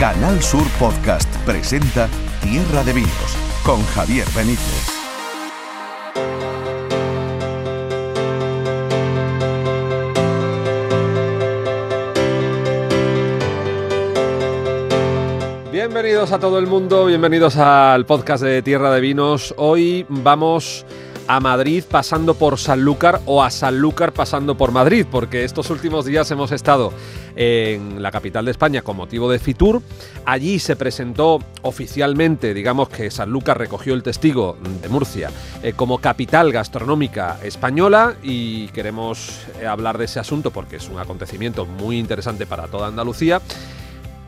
Canal Sur Podcast presenta Tierra de Vinos con Javier Benítez. Bienvenidos a todo el mundo, bienvenidos al podcast de Tierra de Vinos. Hoy vamos a Madrid pasando por Sanlúcar o a Sanlúcar pasando por Madrid, porque estos últimos días hemos estado en la capital de España con motivo de Fitur. Allí se presentó oficialmente, digamos que Sanlúcar recogió el testigo de Murcia eh, como capital gastronómica española y queremos eh, hablar de ese asunto porque es un acontecimiento muy interesante para toda Andalucía.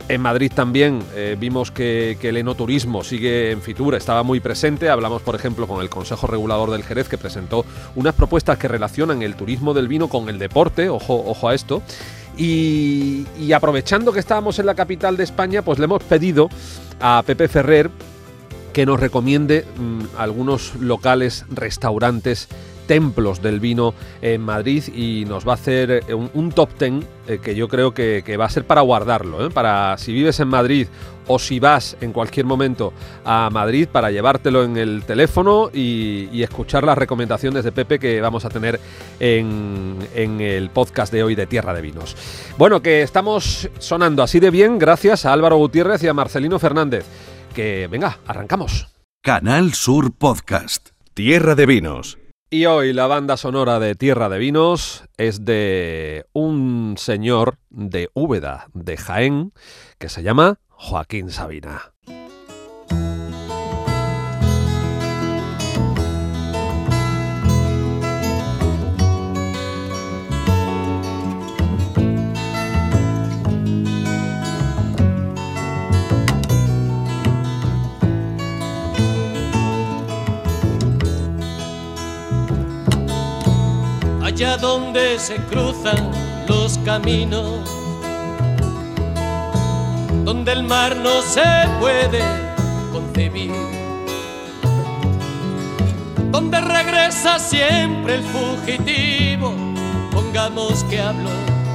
En Madrid también eh, vimos que, el enoturismo sigue en Fitur, estaba muy presente. Hablamos, por ejemplo, con el Consejo Regulador del Jerez, que presentó unas propuestas que relacionan el turismo del vino con el deporte, ojo, ojo a esto. Y, y aprovechando que estábamos en la capital de España, pues le hemos pedido a Pepe Ferrer que nos recomiende mm, algunos locales, restaurantes templos del vino en Madrid y nos va a hacer eh, un, top ten eh, que yo creo que, va a ser para guardarlo, ¿eh? para si vives en Madrid o si vas en cualquier momento a Madrid para llevártelo en el teléfono y, escuchar las recomendaciones de Pepe que vamos a tener en, en, el podcast de hoy de Tierra de Vinos. Bueno, que estamos sonando así de bien gracias a Álvaro Gutiérrez y a Marcelino Fernández. Que venga, arrancamos. Canal Sur Podcast. Tierra de Vinos y hoy la banda sonora de Tierra de Vinos es de un señor de Úbeda, de Jaén, que se llama Joaquín Sabina. Donde se cruzan los caminos, donde el mar no se puede concebir, donde regresa siempre el fugitivo, pongamos que hablo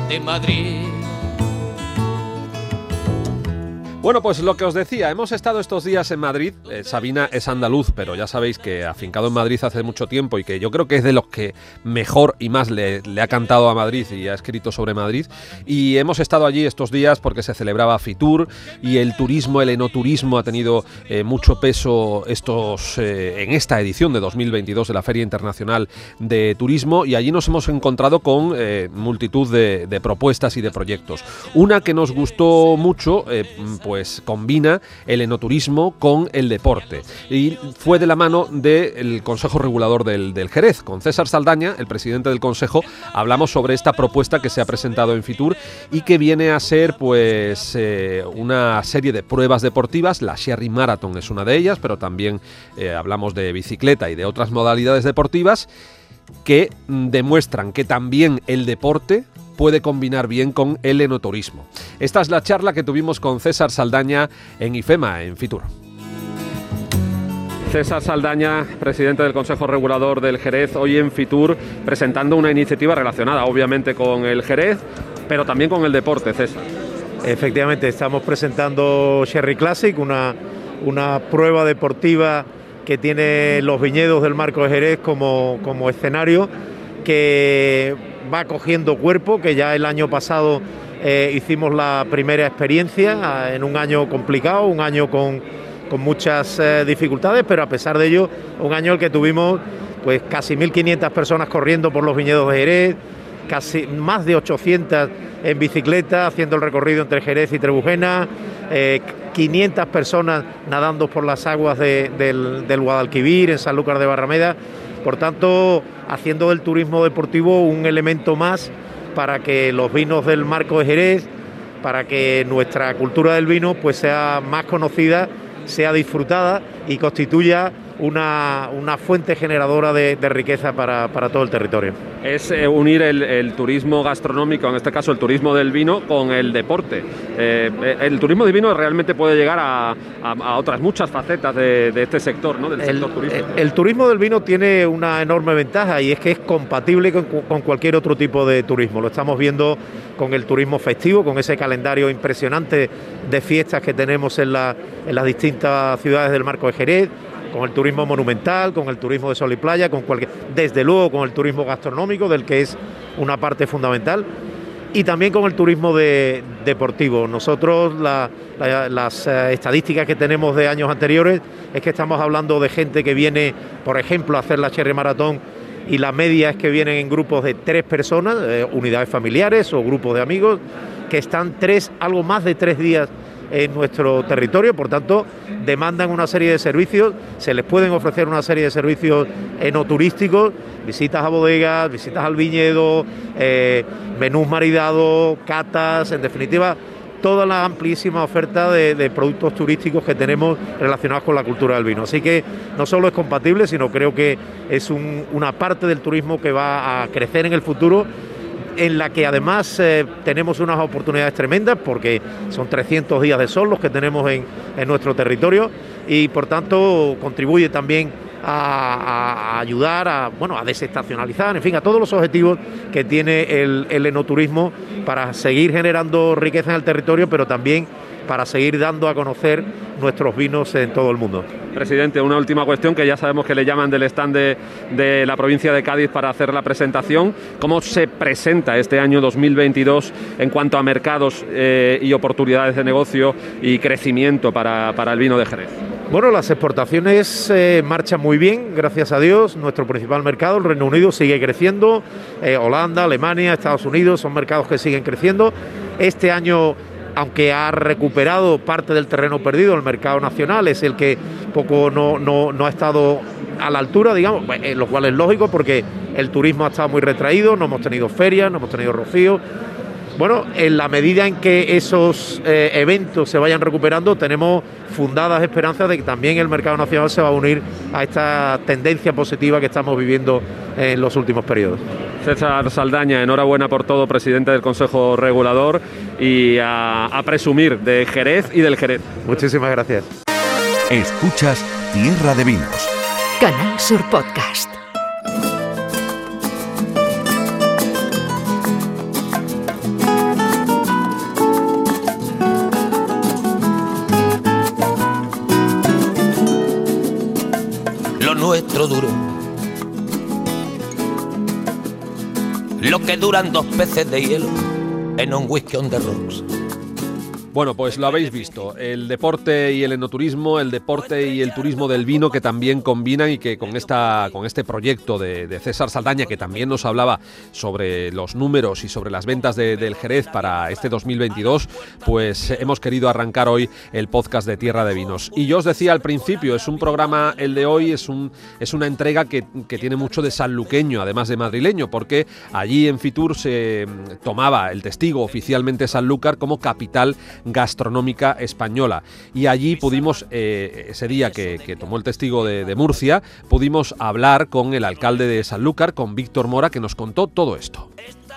de Madrid. Bueno, pues lo que os decía, hemos estado estos días en Madrid. Eh, Sabina es andaluz, pero ya sabéis que afincado en Madrid hace mucho tiempo y que yo creo que es de los que mejor y más le, ha cantado a Madrid y ha escrito sobre Madrid. Y hemos estado allí estos días porque se celebraba Fitur y el turismo, el enoturismo ha tenido eh, mucho peso estos eh, en esta edición de 2022 de la Feria Internacional de Turismo y allí nos hemos encontrado con multitud de, de, propuestas y de proyectos. Una que nos gustó mucho, pues combina el enoturismo con el deporte. Y fue de la mano del Consejo Regulador del, Jerez. Con César Saldaña, el presidente del Consejo, hablamos sobre esta propuesta que se ha presentado en Fitur y que viene a ser pues eh, una serie de pruebas deportivas. La Sherry Marathon es una de ellas, pero también eh, hablamos de bicicleta y de otras modalidades deportivas que mm, demuestran que también el deporte puede combinar bien con el enoturismo. Esta es la charla que tuvimos con César Saldaña en IFEMA, en Fitur. César Saldaña, presidente del Consejo Regulador del Jerez, hoy en Fitur presentando una iniciativa relacionada obviamente con el Jerez, pero también con el deporte, César. Efectivamente, estamos presentando Sherry Classic, una, una prueba deportiva que tiene los viñedos del Marco de Jerez como, como escenario, que va cogiendo cuerpo, que ya el año pasado eh, hicimos la primera experiencia en un año complicado, un año con, muchas eh, dificultades, pero a pesar de ello, un año en el que tuvimos pues casi 1.500 personas corriendo por los viñedos de Jerez, casi más de 800 en bicicleta haciendo el recorrido entre Jerez y Trebujena, 500 eh, personas nadando por las aguas del, del Guadalquivir en Sanlúcar de Barrameda. Por tanto, haciendo del turismo deportivo un elemento más para que los vinos del Marco de Jerez, para que nuestra cultura del vino pues sea más conocida, sea disfrutada y constituya una, una fuente generadora de, riqueza para, todo el territorio. Es eh, unir el, turismo gastronómico, en este caso el turismo del vino, con el deporte. Eh, eh, el turismo del vino realmente puede llegar a, otras muchas facetas de, este sector, ¿no? del el, sector turístico. El, turismo del vino tiene una enorme ventaja y es que es compatible con, cualquier otro tipo de turismo. Lo estamos viendo con el turismo festivo, con ese calendario impresionante de fiestas que tenemos en, en las distintas ciudades del Marco de Jerez con el turismo monumental, con el turismo de sol y playa, con cualquier, desde luego con el turismo gastronómico, del que es una parte fundamental, y también con el turismo deportivo. Nosotros las eh, estadísticas que tenemos de años anteriores es que estamos hablando de gente que viene, por ejemplo, a hacer la Cherry Maratón y la media es que vienen en grupos de tres personas, eh, unidades familiares o grupos de amigos, que están tres, algo más de tres días en nuestro territorio, por tanto, demandan una serie de servicios, se les pueden ofrecer una serie de servicios enoturísticos, visitas a bodegas, visitas al viñedo, eh, menús maridados, catas, en definitiva, toda la amplísima oferta de, productos turísticos que tenemos relacionados con la cultura del vino. Así que no solo es compatible, sino creo que es una parte del turismo que va a crecer en el futuro en la que además eh, tenemos unas oportunidades tremendas porque son 300 días de sol los que tenemos en, nuestro territorio y por tanto contribuye también a, ayudar a, bueno, a desestacionalizar, en fin, a todos los objetivos que tiene el, el enoturismo para seguir generando riqueza en el territorio, pero también para seguir dando a conocer nuestros vinos en todo el mundo. Presidente, una última cuestión que ya sabemos que le llaman del stand de, la provincia de Cádiz para hacer la presentación. ¿Cómo se presenta este año 2022 en cuanto a mercados eh, y oportunidades de negocio y crecimiento para, el vino de Jerez? Bueno, las exportaciones eh, marchan muy bien, gracias a Dios. Nuestro principal mercado, el Reino Unido, sigue creciendo. Eh, Holanda, Alemania, Estados Unidos son mercados que siguen creciendo. Este año aunque ha recuperado parte del terreno perdido, el mercado nacional es el que poco no, no, ha estado a la altura, digamos, eh, lo cual es lógico porque el turismo ha estado muy retraído, no hemos tenido ferias, no hemos tenido rocío. Bueno, en la medida en que esos eh, eventos se vayan recuperando, tenemos fundadas esperanzas de que también el mercado nacional se va a unir a esta tendencia positiva que estamos viviendo en los últimos periodos. César Saldaña, enhorabuena por todo, presidente del Consejo Regulador, y a, presumir de Jerez y del Jerez. Muchísimas gracias. Escuchas Tierra de Vinos. Canal Sur Podcast. Que duran dos peces de hielo en un whisky on the rocks. Bueno, pues lo habéis visto, el deporte y el enoturismo, el deporte y el turismo del vino que también combinan y que con, esta, con este proyecto de, César Saldaña, que también nos hablaba sobre los números y sobre las ventas del Jerez para este 2022, pues hemos querido arrancar hoy el podcast de Tierra de Vinos. Y yo os decía al principio, es un programa, el de hoy es, un, es una entrega que, que tiene mucho de sanluqueño, además de madrileño, porque allí en Fitur se tomaba el testigo oficialmente Sanlúcar como capital gastronómica española. Y allí pudimos, eh, ese día que, tomó el testigo de, Murcia, pudimos hablar con el alcalde de Sanlúcar, con Víctor Mora, que nos contó todo esto.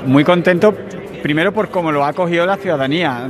Muy contento, primero por cómo lo ha acogido la ciudadanía.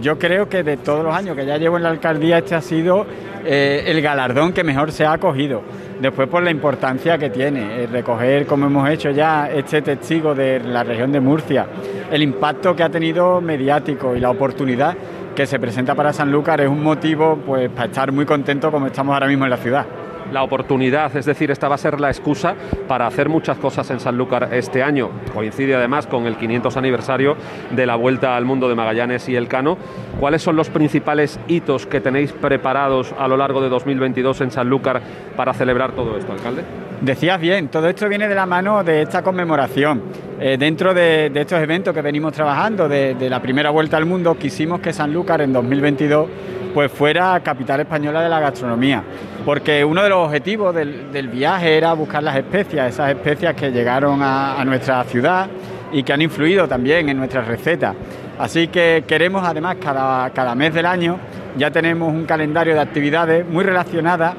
Yo creo que de todos los años que ya llevo en la alcaldía, este ha sido eh, el galardón que mejor se ha acogido. Después por la importancia que tiene, recoger, como hemos hecho ya, este testigo de la región de Murcia, el impacto que ha tenido mediático y la oportunidad que se presenta para Sanlúcar es un motivo pues, para estar muy contento como estamos ahora mismo en la ciudad la oportunidad, es decir, esta va a ser la excusa para hacer muchas cosas en Sanlúcar este año. Coincide además con el 500 aniversario de la Vuelta al Mundo de Magallanes y Elcano. ¿Cuáles son los principales hitos que tenéis preparados a lo largo de 2022 en Sanlúcar para celebrar todo esto, alcalde? Decías bien, todo esto viene de la mano de esta conmemoración. Eh, dentro de, estos eventos que venimos trabajando, de, la primera vuelta al mundo, quisimos que Sanlúcar en 2022 pues fuera capital española de la gastronomía. Porque uno de los objetivos del, viaje era buscar las especias, esas especias que llegaron a, nuestra ciudad y que han influido también en nuestras recetas. Así que queremos además cada, cada mes del año ya tenemos un calendario de actividades muy relacionadas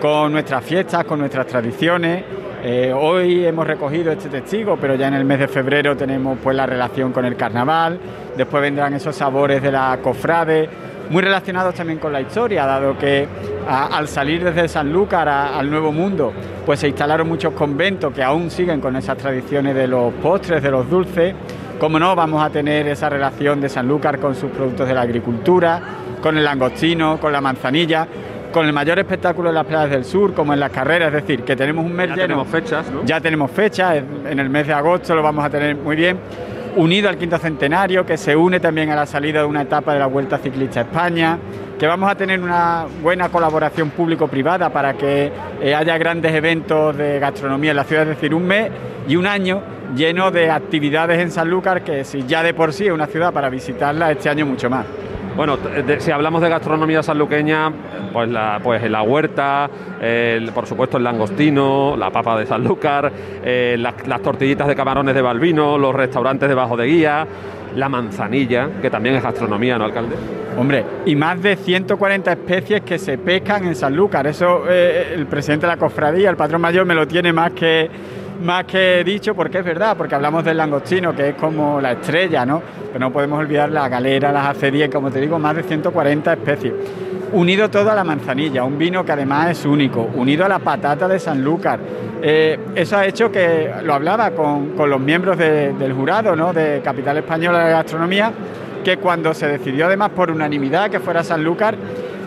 con nuestras fiestas, con nuestras tradiciones. Eh, hoy hemos recogido este testigo, pero ya en el mes de febrero tenemos pues la relación con el carnaval, después vendrán esos sabores de la cofrade, muy relacionados también con la historia, dado que al salir desde Sanlúcar al Nuevo Mundo, pues se instalaron muchos conventos que aún siguen con esas tradiciones de los postres, de los dulces. Como no, vamos a tener esa relación de Sanlúcar con sus productos de la agricultura, con el langostino, con la manzanilla, con el mayor espectáculo en las playas del sur, como en las carreras, es decir, que tenemos un mes ya lleno. tenemos fechas, ¿no? Ya tenemos fechas, en el mes de agosto lo vamos a tener muy bien unido al quinto centenario, que se une también a la salida de una etapa de la Vuelta Ciclista a España, que vamos a tener una buena colaboración público-privada para que eh, haya grandes eventos de gastronomía en la ciudad, es decir, un mes y un año lleno de actividades en Sanlúcar, que si ya de por sí es una ciudad para visitarla, este año mucho más. Bueno, si hablamos de gastronomía sanluqueña, pues la, pues la huerta, por supuesto el langostino, la papa de Sanlúcar, eh, las, tortillitas de camarones de Balbino, los restaurantes debajo de guía, la manzanilla, que también es gastronomía, ¿no, alcalde? Hombre, y más de 140 especies que se pescan en Sanlúcar. Eso eh, el presidente de la cofradía, el patrón mayor, me lo tiene más que más que dicho, porque es verdad, porque hablamos del langostino, que es como la estrella, ¿no? Pero no podemos olvidar la galera, las acedías, como te digo, más de 140 especies. Unido todo a la manzanilla, un vino que además es único, unido a la patata de Sanlúcar. Eh, eso ha hecho que, lo hablaba con, los miembros del jurado, ¿no? De Capital Española de Gastronomía, que cuando se decidió además por unanimidad que fuera Sanlúcar,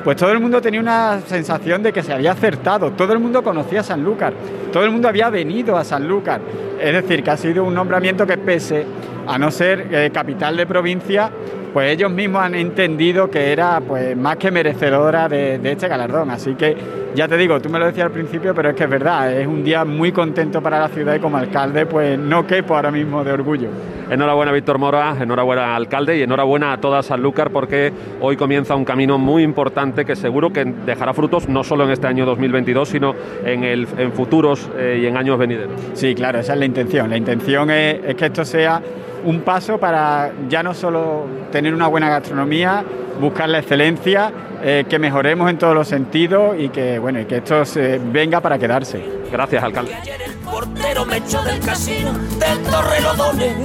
pues todo el mundo tenía una sensación de que se había acertado, todo el mundo conocía a Sanlúcar, todo el mundo había venido a Sanlúcar, es decir, que ha sido un nombramiento que pese a no ser eh, capital de provincia, pues ellos mismos han entendido que era pues más que merecedora de, este galardón. Así que ya te digo, tú me lo decías al principio, pero es que es verdad, es un día muy contento para la ciudad y como alcalde, pues no quepo ahora mismo de orgullo. Enhorabuena Víctor Mora, enhorabuena alcalde y enhorabuena a toda Sanlúcar porque hoy comienza un camino muy importante que seguro que dejará frutos no solo en este año 2022, sino en, el, en futuros eh, y en años venideros. Sí, claro, esa es la intención. La intención es que esto sea un paso para ya no solo tener una buena gastronomía, buscar la excelencia, eh, que mejoremos en todos los sentidos y que bueno y que esto se venga para quedarse. Gracias, alcalde. Ayer el portero me echó del casino del Torrelodones.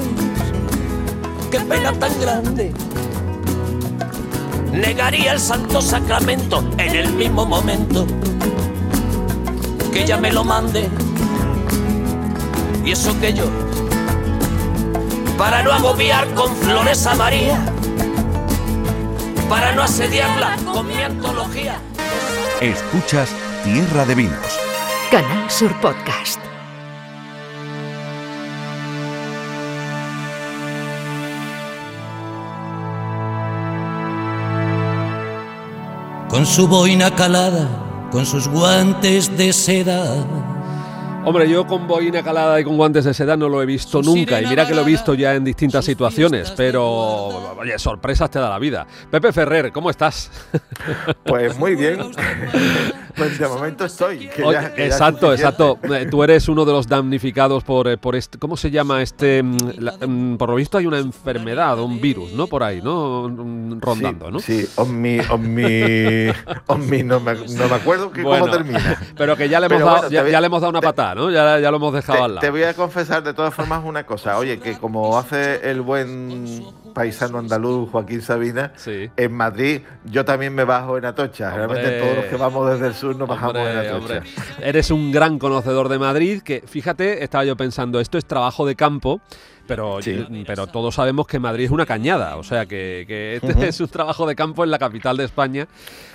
Qué pena tan grande. Negaría el santo sacramento en el mismo momento que ella me lo mande. Y eso que yo para no agobiar con flores a María, para no asediarla con mi antología. Escuchas Tierra de Vinos. Canal Sur Podcast. Con su boina calada, con sus guantes de seda Hombre, yo con boina calada y con guantes de seda no lo he visto nunca. Y mira que lo he visto ya en distintas situaciones, pero oye, sorpresas te da la vida. Pepe Ferrer, ¿cómo estás? Pues muy bien. Pues de momento estoy. exacto, exacto. Eh, tú eres uno de los damnificados por, eh, por este. ¿Cómo se llama este? Mm, mm, por lo visto hay una enfermedad, un virus, ¿no? Por ahí, ¿no? Mm, rondando, ¿no? Sí, omni, omni, omni no, me, no me acuerdo que cómo termina. Pero que ya le hemos, dado, ya, le hemos dado una patada, ¿no? Ya, ya lo hemos dejado al lado. Te voy a confesar de todas formas una cosa. Oye, que como hace el buen paisano andaluz Joaquín Sabina, en Madrid yo también me bajo en Atocha. Realmente todos los que vamos desde el sur bajamos en Atocha. Eres un gran conocedor de Madrid, que fíjate, estaba yo pensando, esto es trabajo de campo pero, pero todos sabemos que Madrid es una cañada, o sea que, este es un trabajo de campo en la capital de España,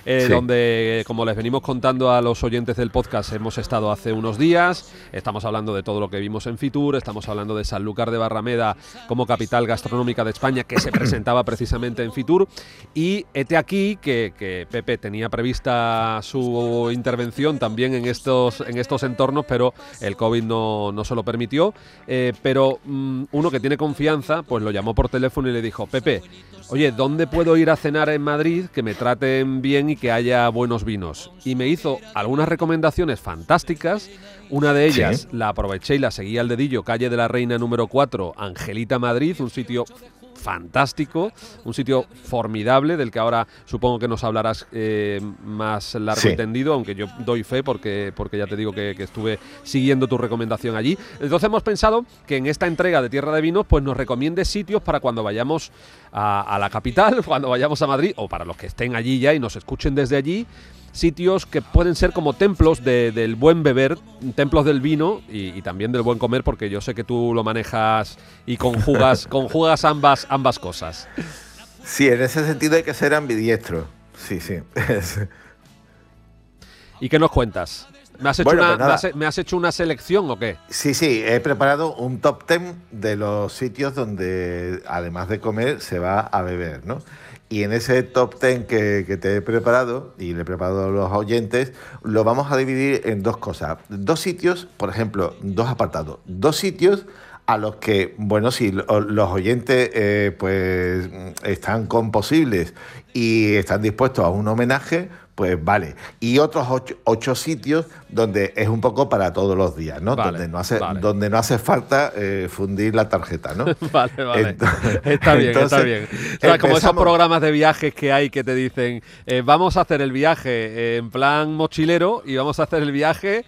eh, donde, como les venimos contando a los oyentes del podcast, hemos estado hace unos días, estamos hablando de todo lo que vimos en Fitur, estamos hablando de Sanlúcar de Barrameda como capital gastronómica de España, que se presentaba precisamente en Fitur, y este aquí que, Pepe tenía prevista su intervención también en estos, en estos entornos, pero el COVID no, no se lo permitió, eh, pero mm, uno que tiene confianza, pues lo llamó por teléfono y le dijo, Pepe, oye, ¿dónde puedo ir a cenar en Madrid que me traten bien y que haya buenos vinos? Y me hizo algunas recomendaciones fantásticas. Una de ellas la aproveché y la seguí al dedillo, calle de la Reina número 4, Angelita Madrid, un sitio fantástico, un sitio formidable del que ahora supongo que nos hablarás eh, más largo y tendido, aunque yo doy fe porque, porque ya te digo que, estuve siguiendo tu recomendación allí. Entonces hemos pensado que en esta entrega de Tierra de Vinos pues nos recomiende sitios para cuando vayamos a, a la capital, cuando vayamos a Madrid o para los que estén allí ya y nos escuchen desde allí sitios que pueden ser como templos del buen beber, templos del vino y, también del buen comer, porque yo sé que tú lo manejas y conjugas, conjugas ambas, ambas cosas. Sí, en ese sentido hay que ser ambidiestro. Sí, sí. ¿Y qué nos cuentas? ¿Me has, hecho una, pues ¿Me has hecho una selección o qué? Sí, sí, he preparado un top ten de los sitios donde, además de comer, se va a beber, ¿no? Y en ese top 10 que, te he preparado y le he preparado a los oyentes, lo vamos a dividir en dos cosas. Dos sitios, por ejemplo, dos apartados. Dos sitios a los que, bueno, si los oyentes eh, pues están con posibles y están dispuestos a un homenaje, pues vale. Y otros ocho, sitios donde es un poco para todos los días, ¿no? donde, no hace, donde no hace falta eh, fundir la tarjeta, ¿no? vale, vale. está bien, está bien. como esos programas de viajes que hay que te dicen, eh, vamos a hacer el viaje eh, en plan mochilero y vamos a hacer el viaje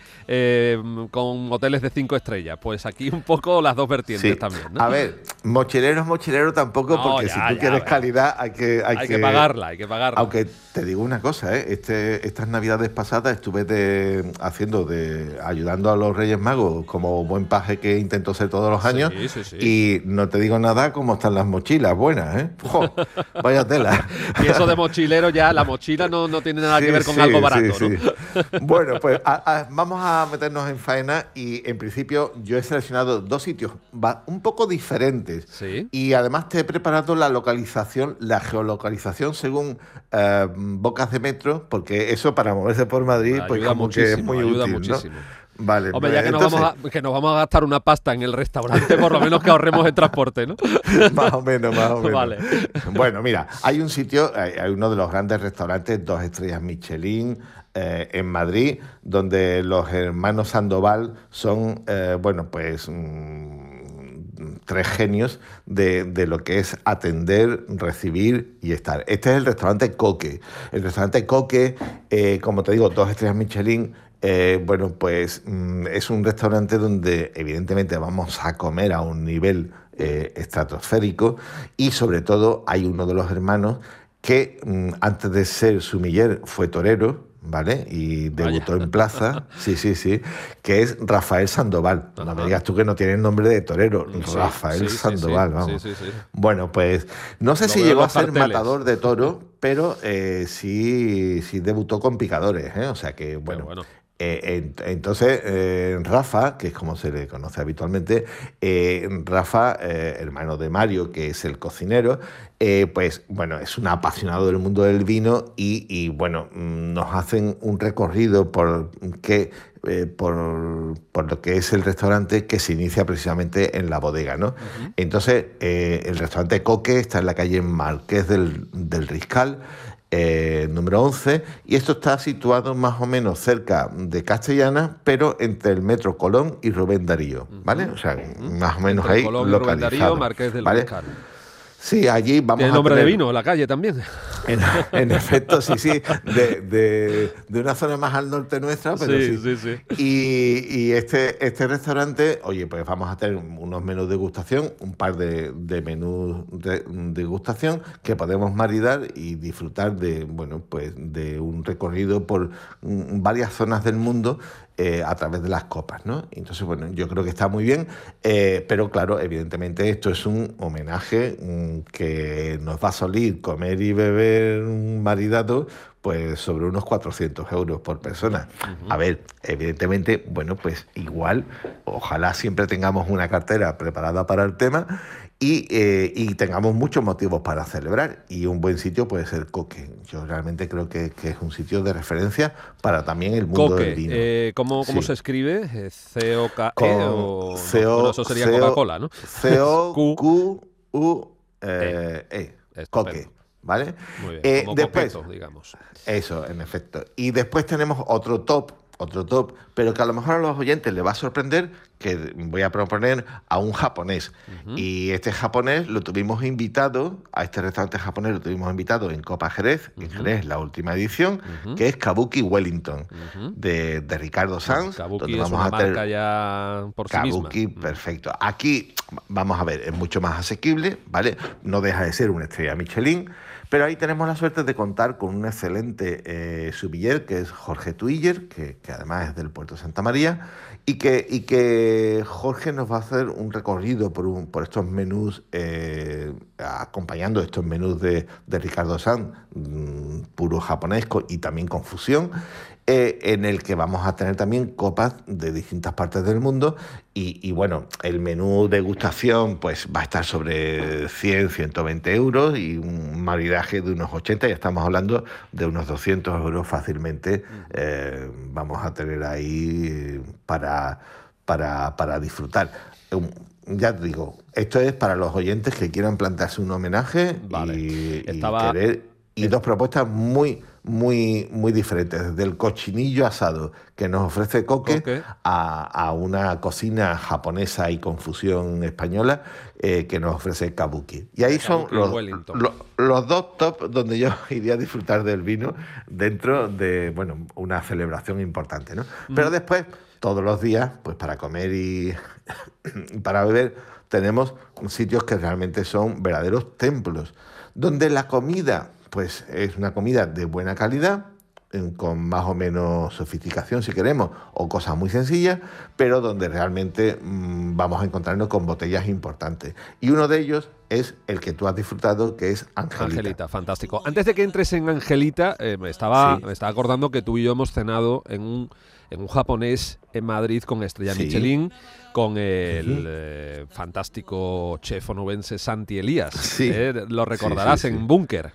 con hoteles de cinco estrellas. Pues aquí un poco las dos vertientes también, ¿no? A ver, mochilero es mochilero tampoco, porque si tú quieres calidad hay que... Hay, que, pagarla, hay que pagarla. Aunque te digo una cosa, ¿eh? Este, estas navidades pasadas estuve de, haciendo de ayudando a los Reyes Magos como buen paje que intento ser todos los años y no te digo nada cómo están las mochilas buenas, ¿eh? vaya tela. y eso de mochilero ya, la mochila no, tiene nada que ver con algo barato, Bueno, pues vamos a meternos en faena y en principio yo he seleccionado dos sitios un poco diferentes y además te he preparado la localización, la geolocalización según eh, bocas de metro porque eso para moverse por Madrid, pues como que es muy útil, muchísimo. Vale, Hombre, ya pues que, nos vamos a, que, nos vamos a, gastar una pasta en el restaurante, por lo menos que ahorremos el transporte, ¿no? más o menos, más o menos. Vale. Bueno, mira, hay un sitio, hay, uno de los grandes restaurantes, dos estrellas Michelin, eh, en Madrid, donde los hermanos Sandoval son, eh, bueno, pues... Mm, tres genios de, lo que es atender, recibir y estar. Este es el restaurante Coque. El restaurante Coque, eh, como te digo, dos estrellas Michelin, eh, bueno, pues mm, es un restaurante donde evidentemente vamos a comer a un nivel eh, estratosférico y sobre todo hay uno de los hermanos que mm, antes de ser sumiller fue torero, ¿vale? Y debutó en plaza, sí, sí, sí, que es Rafael Sandoval. No me digas tú que no tiene el nombre de torero, Rafael Sandoval, vamos. Bueno, pues no sé si llegó a ser matador de toro, pero eh, sí, sí debutó con picadores, ¿eh? O sea que, bueno, entonces, eh, Rafa, que es como se le conoce habitualmente, eh, Rafa, hermano de Mario, que es el cocinero, pues bueno, es un apasionado del mundo del vino y, bueno, nos hacen un recorrido por que por, lo que es el restaurante que se inicia precisamente en la bodega, ¿no? Entonces, el restaurante Coque está en la calle Marqués del, del Riscal. Eh, número 11, y esto está situado más o menos cerca de Castellana, pero entre el Metro Colón y Rubén Darío, ¿vale? O sea, más o menos ahí Colón localizado. Rubén Darío, Marqués del ¿vale? Sí, allí vamos Tiene nombre de vino, la calle también. En, efecto, sí, sí. De, una zona más al norte nuestra, pero sí. sí, sí, Y, este, este restaurante, oye, pues vamos a tener unos menús de degustación, un par de, menús de degustación que podemos maridar y disfrutar de, bueno, pues de un recorrido por varias zonas del mundo eh, a través de las copas, ¿no? Entonces, bueno, yo creo que está muy bien, eh, pero claro, evidentemente esto es un homenaje mm, que nos va a salir comer y beber un maridado pues sobre unos 400 euros por persona. A ver, evidentemente, bueno, pues igual, ojalá siempre tengamos una cartera preparada para el tema eh, y, tengamos muchos motivos para celebrar. Y un buen sitio puede ser Coque. Yo realmente creo que, es un sitio de referencia para también el mundo del vino. Eh, ¿cómo, ¿Cómo se escribe? Eh, ¿C-O-K-E o eso sería Coca-Cola, ¿no? C-O-Q-U-E. Coque. ¿Vale? Muy bien, como después, digamos. Eso, en efecto. Y después tenemos otro top otro top, pero que a lo mejor a los oyentes les va a sorprender que voy a proponer a un japonés. Y este japonés lo tuvimos invitado, a este restaurante japonés lo tuvimos invitado en Copa Jerez, en Jerez, la última edición, que es Kabuki Wellington, de, Ricardo pues Sanz. Kabuki es una marca ya por sí Kabuki, perfecto. Aquí, vamos a ver, es mucho más asequible, ¿vale? No deja de ser una estrella Michelin. Pero ahí tenemos la suerte de contar con un excelente eh, subiller, que es Jorge Tuiller, que, además es del puerto de Santa María, y que, y que Jorge nos va a hacer un recorrido por, un, por estos menús, eh, acompañando estos menús de, Ricardo Sanz, mm, puro japonés y también con fusión. Eh, en el que vamos a tener también copas de distintas partes del mundo. Y, bueno, el menú degustación pues va a estar sobre 100, 120 euros y un maridaje de unos 80, ya estamos hablando de unos 200 euros fácilmente eh, vamos a tener ahí para, para, disfrutar. Ya te digo, esto es para los oyentes que quieran plantearse un homenaje y, querer, y dos propuestas muy muy, muy diferentes, desde el cochinillo asado que nos ofrece Coque, A, una cocina japonesa y confusión española eh, que nos ofrece Kabuki. Y ahí son los, los, dos top donde yo iría a disfrutar del vino dentro de bueno, una celebración importante. ¿no? Pero después, todos los días, pues para comer y para beber, tenemos sitios que realmente son verdaderos templos, donde la comida pues es una comida de buena calidad, con más o menos sofisticación si queremos, o cosas muy sencillas, pero donde realmente mm, vamos a encontrarnos con botellas importantes. Y uno de ellos es el que tú has disfrutado, que es Angelita. Angelita, fantástico. Antes de que entres en Angelita, eh, me, estaba, me estaba acordando que tú y yo hemos cenado en un, en un japonés en Madrid con estrella Michelin, con el eh, fantástico chef onubense Santi Elías. Sí. Eh, lo recordarás en Búnker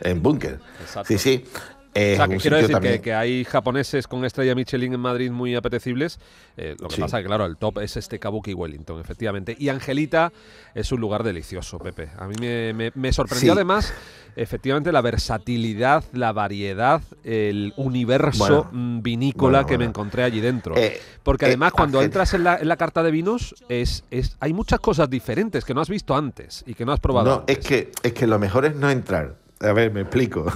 en Búnker. Sí, sí. o sea, que quiero decir que, hay japoneses con estrella Michelin en Madrid muy apetecibles. Eh, lo que pasa es que, claro, el top es este Kabuki Wellington, efectivamente. Y Angelita es un lugar delicioso, Pepe. A mí me, sorprendió además, efectivamente, la versatilidad, la variedad, el universo mm, vinícola que me encontré allí dentro. Eh, Porque eh, además, cuando entras en la, carta de vinos, es, es, hay muchas cosas diferentes que no has visto antes y que no has probado. No, Es, que, es que lo mejor es no entrar a ver, me explico.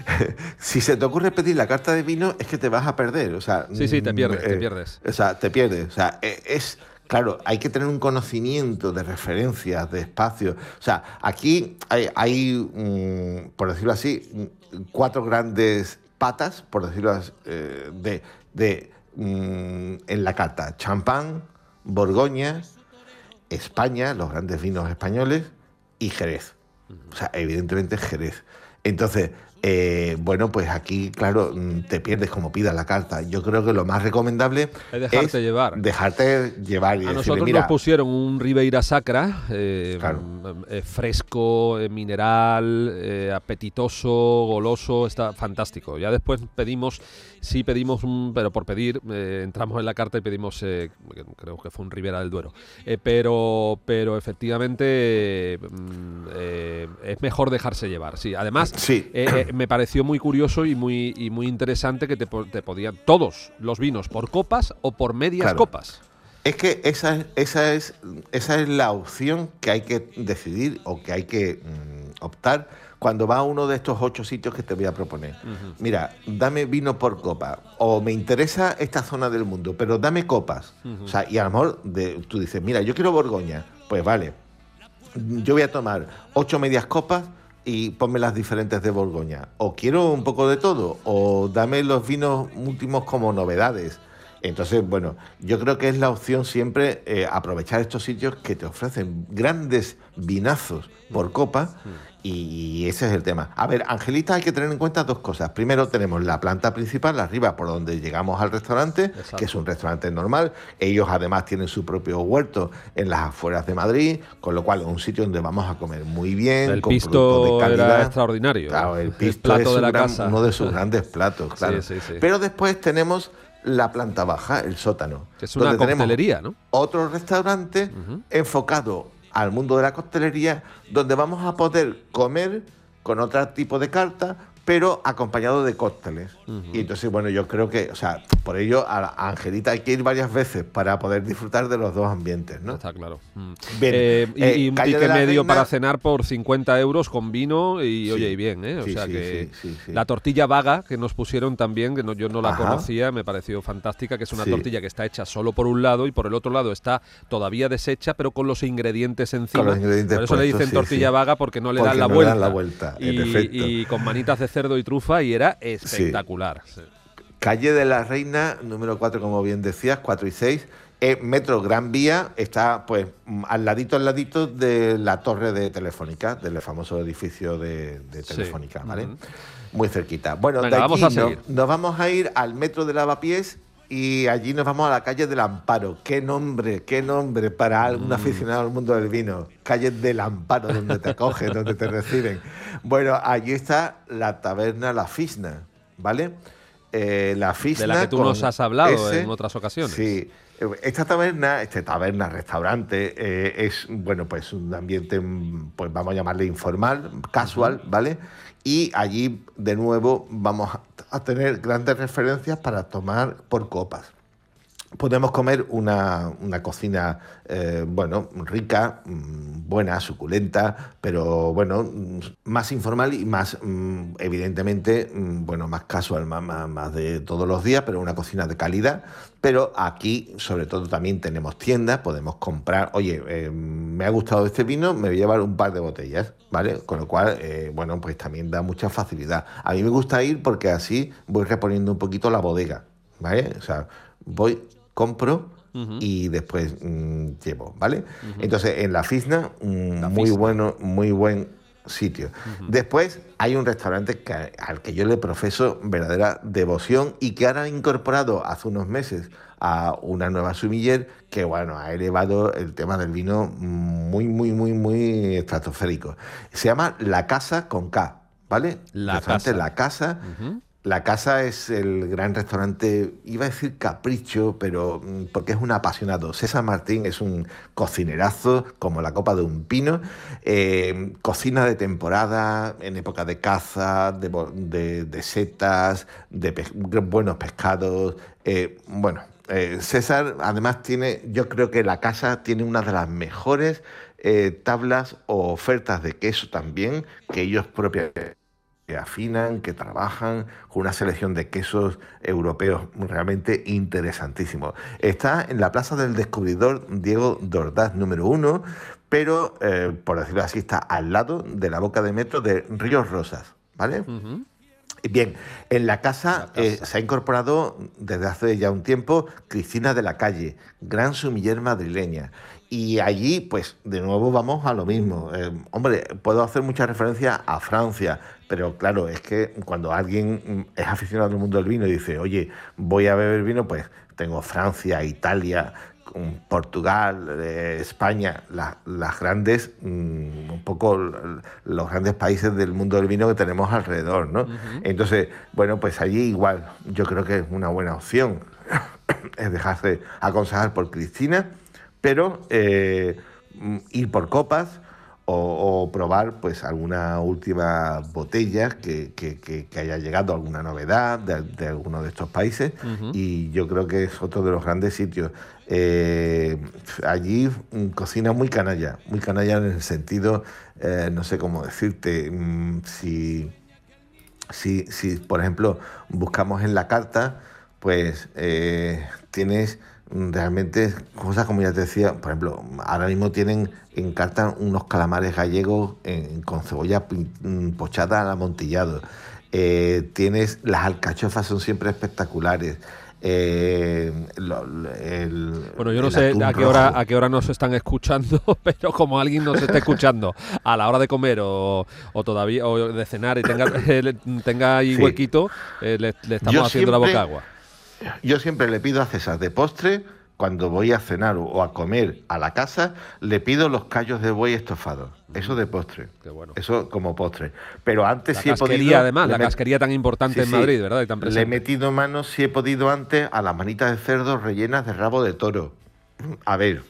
si se te ocurre pedir la carta de vino, es que te vas a perder. O sea, sí, sí, te mm, pierdes, te eh, pierdes. O sea, te pierdes. O sea, e, es. Claro, hay que tener un conocimiento de referencias, de espacios. O sea, aquí hay, mm, por decirlo así, mm, cuatro grandes patas, por decirlo así, eh, de, de en la carta. Champán, Borgoña, España, los grandes vinos españoles y Jerez. O sea, evidentemente Jerez. Entonces, eh, bueno, pues aquí, claro, mm, te pierdes como pidas la carta. Yo creo que lo más recomendable es dejarte llevar. Dejarte llevar y A nosotros nos pusieron un Ribeira Sacra, eh, eh, fresco, mineral, apetitoso, goloso, está fantástico. Ya después pedimos, sí pedimos un, pero por pedir, entramos en la carta y pedimos, creo que fue un Ribera del Duero. pero, pero efectivamente mm, es mejor dejarse llevar. Sí, además. Sí me pareció muy curioso y muy, y muy interesante que te, podían todos los vinos por copas o por medias copas. Es que esa, esa, es, esa es la opción que hay que decidir o que hay que mm, optar cuando va a uno de estos ocho sitios que te voy a proponer. Mira, dame vino por copa. O me interesa esta zona del mundo, pero dame copas. O sea, y a lo mejor de, tú dices, mira, yo quiero Borgoña. Pues vale, yo voy a tomar ocho medias copas y ponme las diferentes de Borgoña. O quiero un poco de todo, o dame los vinos últimos como novedades. Entonces, bueno, yo creo que es la opción siempre eh, aprovechar estos sitios que te ofrecen grandes vinazos por copa y ese es el tema. A ver, Angelita hay que tener en cuenta dos cosas. Primero tenemos la planta principal, arriba por donde llegamos al restaurante, que es un restaurante normal. Ellos además tienen su propio huerto en las afueras de Madrid, con lo cual es un sitio donde vamos a comer muy bien, el con pisto de calidad. extraordinario. Claro, el pisto es de la casa. uno de sus grandes platos, claro. Pero después tenemos la planta baja, el sótano. Que es una coctelería, ¿no? Otro restaurante enfocado al mundo de la costelería, donde vamos a poder comer con otro tipo de carta, pero acompañado de cócteles. Y entonces, bueno, yo creo que, o sea, por ello a, Angelita hay que ir varias veces para poder disfrutar de los dos ambientes, ¿no? Está claro. Mm. Eh, y, eh, un ticket medio para cenar por 50 euros con vino y, oye, y bien, ¿eh? O sea que la tortilla vaga que nos pusieron también, que no, yo no la conocía, me pareció fantástica, que es una tortilla que está hecha solo por un lado y por el otro lado está todavía deshecha, pero con los ingredientes encima. por eso le dicen tortilla vaga porque no le dan la vuelta. la vuelta. y con manitas de cerdo y trufa y era espectacular. Calle de la Reina, número 4, como bien decías, 4 y 6. Eh, Metro Gran Vía está pues al ladito al ladito de la torre de Telefónica, del famoso edificio de, Telefónica, ¿vale? Muy cerquita. Bueno, de aquí nos, vamos a ir al metro de Lavapiés y allí nos vamos a la calle del Amparo. Qué nombre, qué nombre para un mm. aficionado al mundo del vino. Calle del Amparo, donde te acogen, donde te reciben. Bueno, allí está la taberna La Fisna, ¿vale? Eh, la. De la que tú nos has hablado en otras ocasiones. Sí. Esta taberna, este taberna, restaurante, eh, es, bueno, pues un ambiente, pues vamos a llamarle informal, casual, ¿vale? Y allí, de nuevo, vamos a tener grandes referencias para tomar por copas podemos comer una, cocina, eh, bueno, rica, mm, buena, suculenta, pero bueno, más informal y más, mm, evidentemente, mm, bueno, más casual, más, más, de todos los días, pero una cocina de calidad. Pero aquí, sobre todo, también tenemos tiendas, podemos comprar, oye, eh, me ha gustado este vino, me voy a llevar un par de botellas, ¿vale? Con lo cual, eh, bueno, pues también da mucha facilidad. A mí me gusta ir porque así voy reponiendo un poquito la bodega, ¿vale? O sea, voy compro y después mm, llevo, ¿vale? Entonces, en la Fisna, muy bueno, muy buen sitio. Después hay un restaurante al que yo le profeso verdadera devoción y que ahora ha incorporado hace unos meses a una nueva sumiller que, bueno, ha elevado el tema del vino muy, muy, muy, muy estratosférico. Se llama La Casa con K, ¿vale? La Casa. La Casa. La casa es el gran restaurante, iba a decir capricho, pero mm, porque es un apasionado. César Martín es un cocinerazo como la copa de un pino. Eh, cocina de temporada, en época de caza, de, setas, de buenos pescados. Eh, bueno, eh, César además tiene, yo creo que la casa tiene una de las mejores tablas o ofertas de queso también que ellos propios que afinan, que trabajan con una selección de quesos europeos realmente interesantísimos. Está en la Plaza del Descubridor Diego Dordaz número uno, pero eh, por decirlo así está al lado de la boca de metro de Ríos Rosas, ¿vale? Bien, en la casa, eh, se ha incorporado desde hace ya un tiempo Cristina de la Calle, gran sumiller madrileña. Y allí, pues, de nuevo vamos a lo mismo. Eh, hombre, puedo hacer mucha referencia a Francia, pero claro, es que cuando alguien es aficionado al mundo del vino y dice, oye, voy a beber vino, pues tengo Francia, Italia, Portugal, eh, España, las grandes, mm, un poco los grandes países del mundo del vino que tenemos alrededor, ¿no? Entonces, bueno, pues allí igual, yo creo que es una buena opción, es dejarse aconsejar por Cristina, pero eh, ir por copas, o, probar pues alguna última botella que, que, haya llegado alguna novedad de, alguno de estos países y yo creo que es otro de los grandes sitios. Eh, allí mm, cocina muy canalla, muy canalla en el sentido, eh, no sé cómo decirte, mm, si, si, si, por ejemplo buscamos en la carta, pues eh, tienes realmente cosas como ya te decía, por ejemplo, ahora mismo tienen en carta unos calamares gallegos con cebolla mm, pochada al amontillado. Eh, tienes las alcachofas son siempre espectaculares. Eh, bueno, yo no sé a qué hora a qué hora nos están escuchando, pero como alguien nos está escuchando a la hora de comer o, todavía o de cenar y tenga, tenga ahí huequito, eh, le, estamos haciendo la boca agua. Yo siempre le pido a César de postre, cuando voy a cenar o a comer a la casa, le pido los callos de buey estofados. Eso de postre. Eso como postre. Pero antes sí he podido. además, la casquería tan importante en Madrid, ¿verdad? le he metido manos, si he podido antes, a las manitas de cerdo rellenas de rabo de toro. A ver,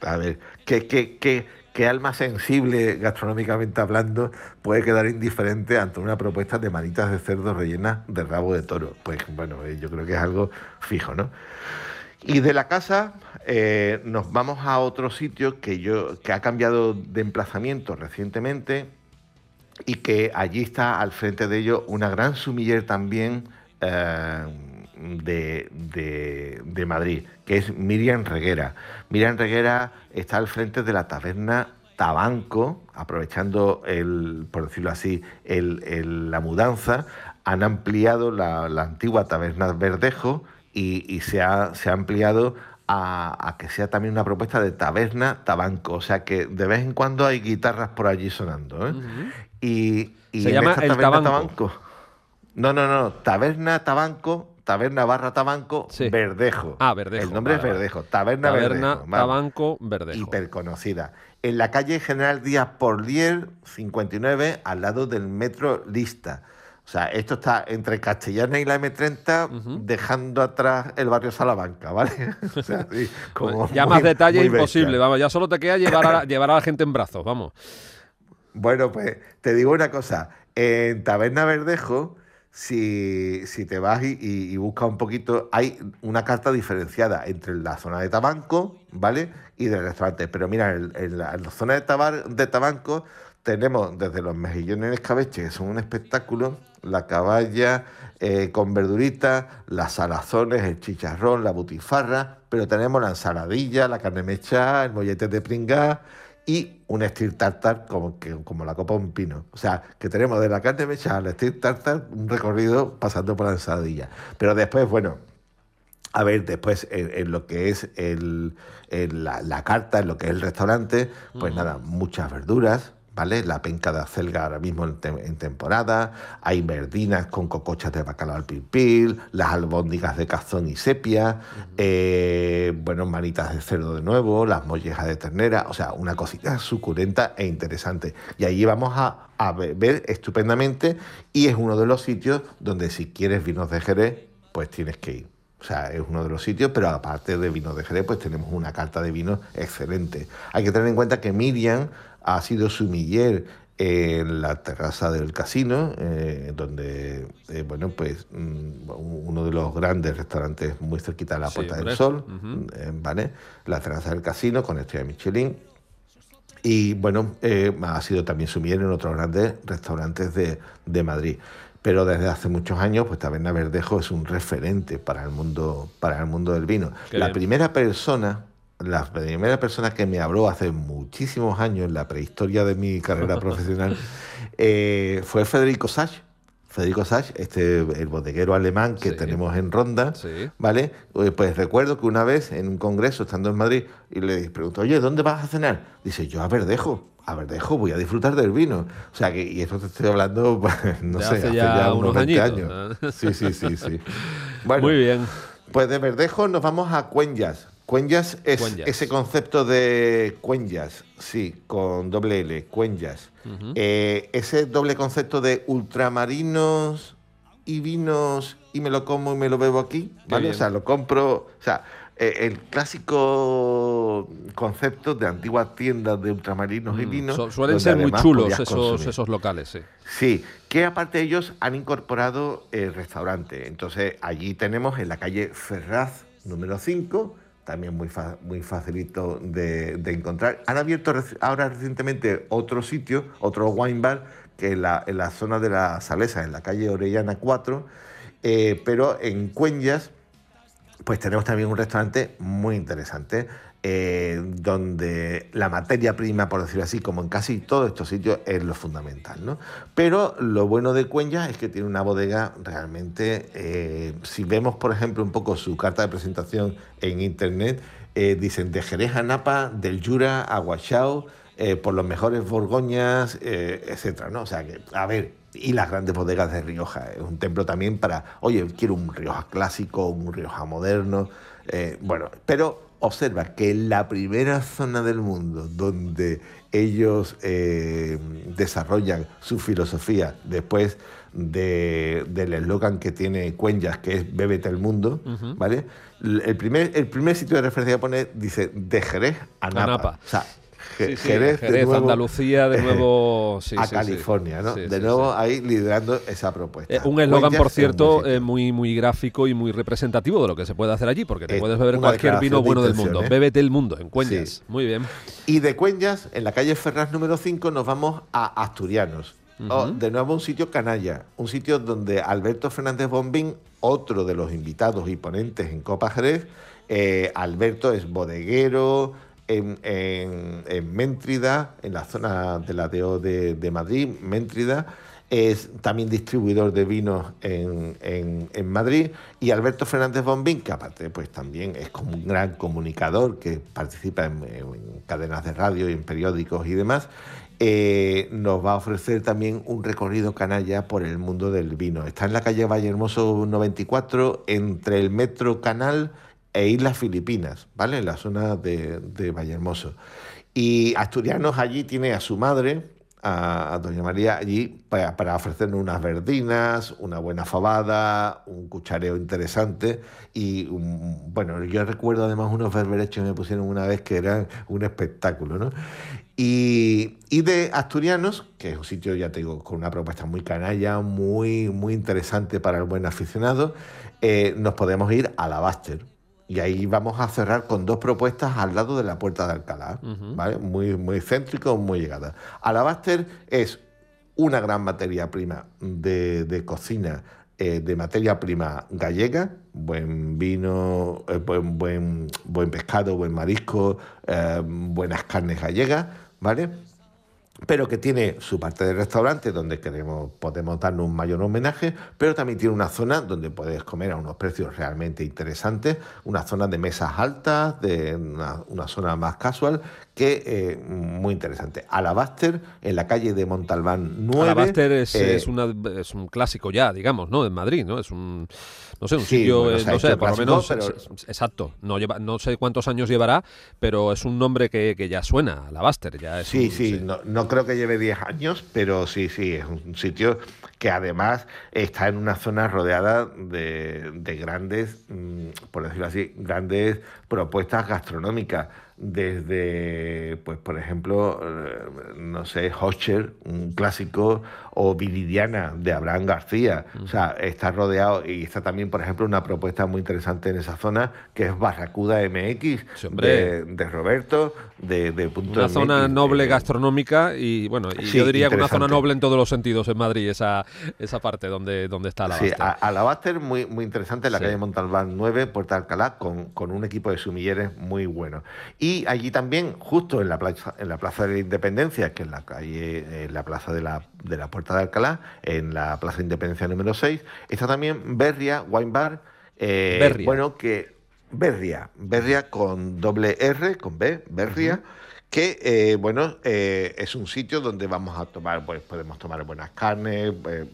a ver, ¿qué, qué, qué, ¿qué alma sensible, gastronómicamente hablando, puede quedar indiferente ante una propuesta de manitas de cerdo rellenas de rabo de toro? Pues bueno, eh, yo creo que es algo fijo, ¿no? Y de la casa eh, nos vamos a otro sitio que, yo, que ha cambiado de emplazamiento recientemente y que allí está al frente de ello una gran sumiller también eh, de, Madrid, que es Miriam Reguera. Miriam Reguera está al frente de la taberna Tabanco, aprovechando, el, por decirlo así, la mudanza, han ampliado la, antigua taberna Verdejo y, se, ha, se, ha, ampliado a, que sea también una propuesta de taberna Tabanco. O sea que de vez en cuando hay guitarras por allí sonando. ¿eh? y, se llama el tabanco. No, no, no. Taberna Tabanco Taberna Barra Tabanco Verdejo. Ah, Verdejo. El nombre es Verdejo. Taberna, Taberna Tabanco Verdejo. Hiperconocida. En la calle General Díaz Porlier, 59, al lado del metro Lista. O sea, esto está entre Castellana y la M30, dejando atrás el barrio Salamanca, ¿vale? o sea, ya más detalle imposible, vamos, ya solo te queda llevar a, llevar a la gente en brazos, vamos. Bueno, pues te digo una cosa, en Taberna Verdejo si, si te vas y, buscas un poquito, hay una carta diferenciada entre la zona de Tabanco, ¿vale? Y del restaurante. Pero mira, en, la, zona de, tabar, de Tabanco tenemos desde los mejillones en escabeche, que son un espectáculo, la caballa eh, con verduritas, las salazones, el chicharrón, la butifarra, pero tenemos la ensaladilla, la carne mechada, el mollete de pringá, y un steel tartar como, que, como la copa de un pino. O sea, que tenemos de la carne mechada al steel tartar un recorrido pasando por la ensaladilla. Pero después, bueno, a ver, después en, lo que es el, la, carta, en lo que es el restaurante, pues nada, muchas verduras, ¿vale? La penca de acelga ahora mismo en, temporada, hay verdinas con cocochas de bacalao al pipil, las albóndigas de cazón y sepia, eh, bueno, manitas de cerdo de nuevo, las mollejas de ternera, o sea, una cosita suculenta e interesante. Y allí vamos a, a ver estupendamente y es uno de los sitios donde si quieres vinos de Jerez, pues tienes que ir. O sea, es uno de los sitios, pero aparte de vinos de Jerez, pues tenemos una carta de vinos excelente. Hay que tener en cuenta que Miriam ha sido sumiller en la terraza del casino, eh, donde, eh, bueno, pues mm, uno de los grandes restaurantes muy cerquita de la Puerta del Sol, eh, ¿vale? La terraza del casino con estrella Michelin. Y bueno, ha sido también sumiller en otros grandes restaurantes de, de, Madrid. Pero desde hace muchos años, pues Taberna Verdejo es un referente para el mundo, para el mundo del vino. la primera persona la primera persona que me habló hace muchísimos años, en la prehistoria de mi carrera profesional, eh, fue Federico Sach. Federico Sach, este, el bodeguero alemán que tenemos en Ronda, ¿vale? Eh, pues recuerdo que una vez en un congreso, estando en Madrid, y le pregunto, oye, ¿dónde vas a cenar? Dice, yo a Verdejo. A Verdejo voy a disfrutar del vino. O sea, que, y esto te estoy hablando, no sé, hace, ya, unos, 20 años. Sí, sí, sí, sí. Bueno, Muy bien. Pues de Verdejo nos vamos a Cuenyas. Cuenyas es ese concepto de cuenyas, sí, con doble L, cuenyas. Eh, ese doble concepto de ultramarinos y vinos y me lo como y me lo bebo aquí, ¿vale? O sea, lo compro, o sea, eh, el clásico concepto de antiguas tiendas de ultramarinos y mm, vinos. suelen ser muy chulos esos, esos, locales, sí. Sí, que aparte de ellos han incorporado el restaurante. Entonces, allí tenemos en la calle Ferraz número 5 también muy, muy facilito de, encontrar. Han abierto ahora recientemente otro sitio, otro wine bar, que en la, en la zona de la Salesa, en la calle Orellana 4, eh, pero en Cuenyas, pues tenemos también un restaurante muy interesante. Eh, donde la materia prima, por decirlo así, como en casi todos estos sitios, es lo fundamental. ¿no? Pero lo bueno de Cuenya es que tiene una bodega realmente, eh, si vemos por ejemplo un poco su carta de presentación en internet, eh, dicen de Jerez a Napa, del Jura a Guachao, por los mejores Borgoñas, etcétera, ¿no? O sea que, a ver, y las grandes bodegas de Rioja. Es un templo también para, oye, quiero un Rioja clásico, un Rioja moderno. bueno, pero observa que la primera zona del mundo donde ellos eh, desarrollan su filosofía después del eslogan que tiene Cuenyas, que es Bébete el mundo, ¿vale? El primer, el primer sitio de referencia que pone dice de Jerez a Napa. O sea, Jerez, Andalucía, de nuevo a California, ¿no? de nuevo ahí liderando esa propuesta. Eh, un eslogan, por cierto, eh, muy, muy gráfico y muy representativo de lo que se puede hacer allí, porque te puedes beber cualquier vino bueno del mundo. Bébete el mundo, en Cueñas. Muy bien. Y de Cueñas, en la calle Ferraz número 5, nos vamos a Asturianos. Oh, de nuevo un sitio canalla, un sitio donde Alberto Fernández Bombín, otro de los invitados y ponentes en Copa Jerez, eh, Alberto es bodeguero en, en, Méntrida, en la zona de la DO de, Madrid, Méntrida, es también distribuidor de vinos en, en, Madrid y Alberto Fernández Bombín, que aparte pues también es como un gran comunicador que participa en, cadenas de radio y en periódicos y demás, eh, nos va a ofrecer también un recorrido canalla por el mundo del vino. Está en la calle Valle Hermoso 94, entre el Metro Canal e Islas Filipinas, ¿vale? En la zona de, de Valle Hermoso. Y Asturianos allí tiene a su madre, a, Doña María, allí para, ofrecernos unas verdinas, una buena fabada, un cuchareo interesante. Y bueno, yo recuerdo además unos berberechos que me pusieron una vez que eran un espectáculo, ¿no? Y, de Asturianos, que es un sitio, ya te digo, con una propuesta muy canalla, muy, muy interesante para el buen aficionado, eh, nos podemos ir a la Baster. Y ahí vamos a cerrar con dos propuestas al lado de la Puerta de Alcalá, ¿vale? Muy, muy céntrico, muy llegada. Alabaster es una gran materia prima de, cocina, eh, de materia prima gallega, buen vino, eh, buen, buen, buen pescado, buen marisco, buenas carnes gallegas, ¿vale? Pero que tiene su parte de restaurante donde queremos, podemos darnos un mayor homenaje, pero también tiene una zona donde puedes comer a unos precios realmente interesantes, una zona de mesas altas, de una, zona más casual, que eh, muy interesante. Alabaster, en la calle de Montalbán 9. Alabaster es, eh, es, es un clásico ya, digamos, ¿no? En Madrid, ¿no? Es un no sé, un sitio, eh, no sé, por lo menos, exacto, no, lleva, no sé cuántos años llevará, pero es un nombre que, ya suena, Alabaster. Ya es sí, sí, No, creo que lleve 10 años, pero sí, sí, es un sitio que además está en una zona rodeada de, de grandes, mm, por decirlo así, grandes propuestas gastronómicas desde, pues por ejemplo, eh, no sé, Hocher, un clásico, o Viridiana de Abraham García. O sea, está rodeado y está también, por ejemplo, una propuesta muy interesante en esa zona que es Barracuda MX de, Roberto, de, de Punto Una zona noble gastronómica y, bueno, y yo diría que una zona noble en todos los sentidos en Madrid, esa, esa parte donde, donde está Alabaster. Sí, Alabaster muy, muy interesante en la calle Montalbán 9, Puerta Alcalá, con, con un equipo de sumilleres muy bueno. Y y allí también, justo en la plaza, en la plaza de la Independencia, que es la calle, en la plaza de la, de la Puerta de Alcalá, en la plaza de Independencia número 6, está también Berria Wine Bar. Eh, Berria. Bueno, que Berria, Berria con doble R, con B, Berria que eh, bueno eh, es un sitio donde vamos a tomar pues podemos tomar buenas carnes eh,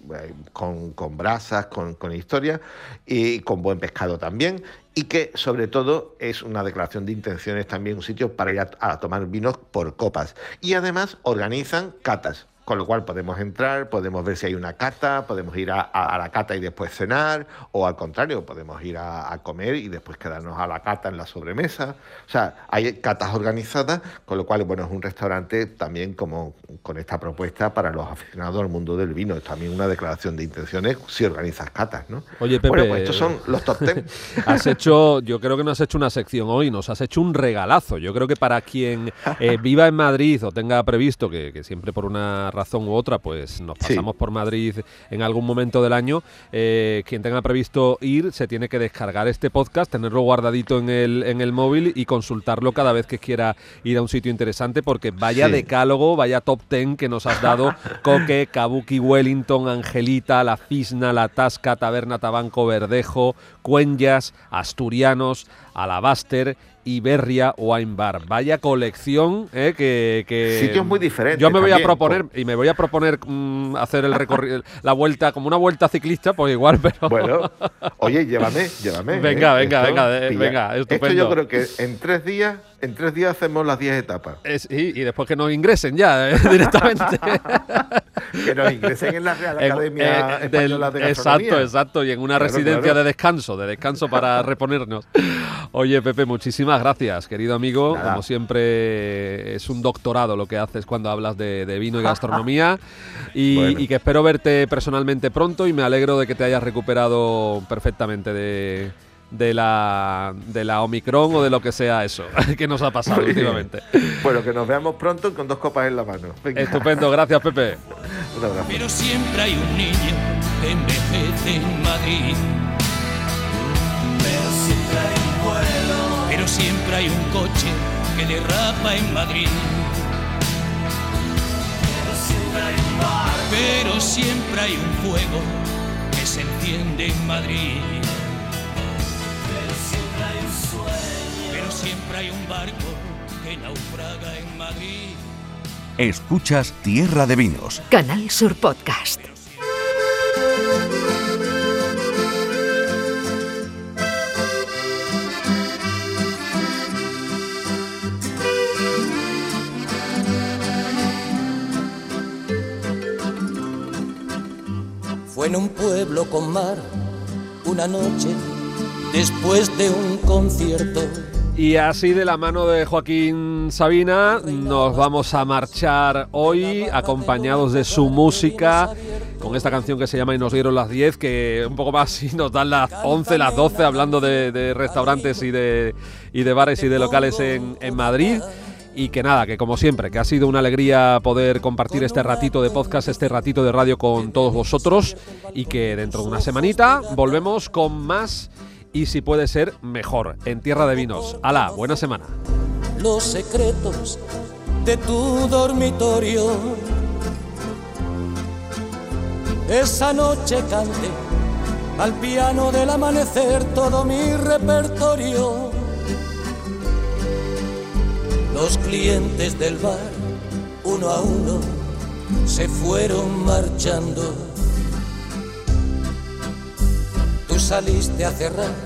con, con, brasas con, con, historia y con buen pescado también y que sobre todo es una declaración de intenciones también un sitio para ir a tomar vinos por copas. Y además organizan catas con lo cual podemos entrar, podemos ver si hay una cata, podemos ir a, la cata y después cenar, o al contrario, podemos ir a, comer y después quedarnos a la cata en la sobremesa. O sea, hay catas organizadas, con lo cual, bueno, es un restaurante también como con esta propuesta para los aficionados al mundo del vino. Es también una declaración de intenciones si organizas catas, ¿no? Oye, Pepe, bueno, pues estos son los top ten. has hecho, yo creo que no has hecho una sección hoy, nos has hecho un regalazo. Yo creo que para quien eh, viva en Madrid o tenga previsto, que, que siempre por una razón u otra, pues nos pasamos por Madrid en algún momento del año. Eh, quien tenga previsto ir se tiene que descargar este podcast, tenerlo guardadito en el, en el móvil y consultarlo cada vez que quiera ir a un sitio interesante, porque vaya decálogo, vaya top ten que nos has dado: Coque, Kabuki, Wellington, Angelita, La Fisna, La Tasca, Taberna Tabanco, Verdejo, Cuenyas, Asturianos, Alabaster Iberria Wine Bar. Vaya colección eh, que, que, Sitios muy diferentes. Yo me voy a proponer, y me voy a proponer mm, hacer el recorrido, la vuelta, como una vuelta ciclista, pues igual, pero. Bueno, oye, llévame, llévame. Venga, eh. venga, venga, venga, estupendo. Esto yo creo que en tres días en tres días hacemos las 10 etapas. y, después que nos ingresen ya eh, directamente. que nos ingresen en la Real Academia Española de Exacto, exacto. Y en una residencia de descanso, de descanso para reponernos. Oye, Pepe, muchísimas gracias, querido amigo. Como siempre, es un doctorado lo que haces cuando hablas de, vino y gastronomía. y, que espero verte personalmente pronto y me alegro de que te hayas recuperado perfectamente de, de la, de la Omicron o de lo que sea eso que nos ha pasado últimamente. Bueno, que nos veamos pronto con dos copas en la mano. Estupendo, gracias Pepe. Pero siempre hay un niño que envejece en Madrid. Pero siempre hay un vuelo. Pero siempre hay un coche que derrapa en Madrid. Pero siempre hay un bar. Pero siempre hay un fuego que se enciende en Madrid. Siempre hay un barco que naufraga en Madrid. Escuchas Tierra de Vinos. Canal Sur Podcast. Fue en un pueblo con mar, una noche, después de un concierto y así de la mano de Joaquín Sabina nos vamos a marchar hoy acompañados de su música con esta canción que se llama Y nos dieron las 10, que un poco más si nos dan las 11, las 12 hablando de, restaurantes y de, y de bares y de locales en, en Madrid. Y que nada, que como siempre, que ha sido una alegría poder compartir este ratito de podcast, este ratito de radio con todos vosotros y que dentro de una semanita volvemos con más y si puede ser mejor en Tierra de Vinos. ¡Hala! Buena semana. Los secretos de tu dormitorio. Esa noche canté al piano del amanecer todo mi repertorio. Los clientes del bar, uno a uno, se fueron marchando. Tú saliste a cerrar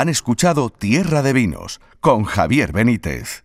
han escuchado Tierra de Vinos con Javier Benítez.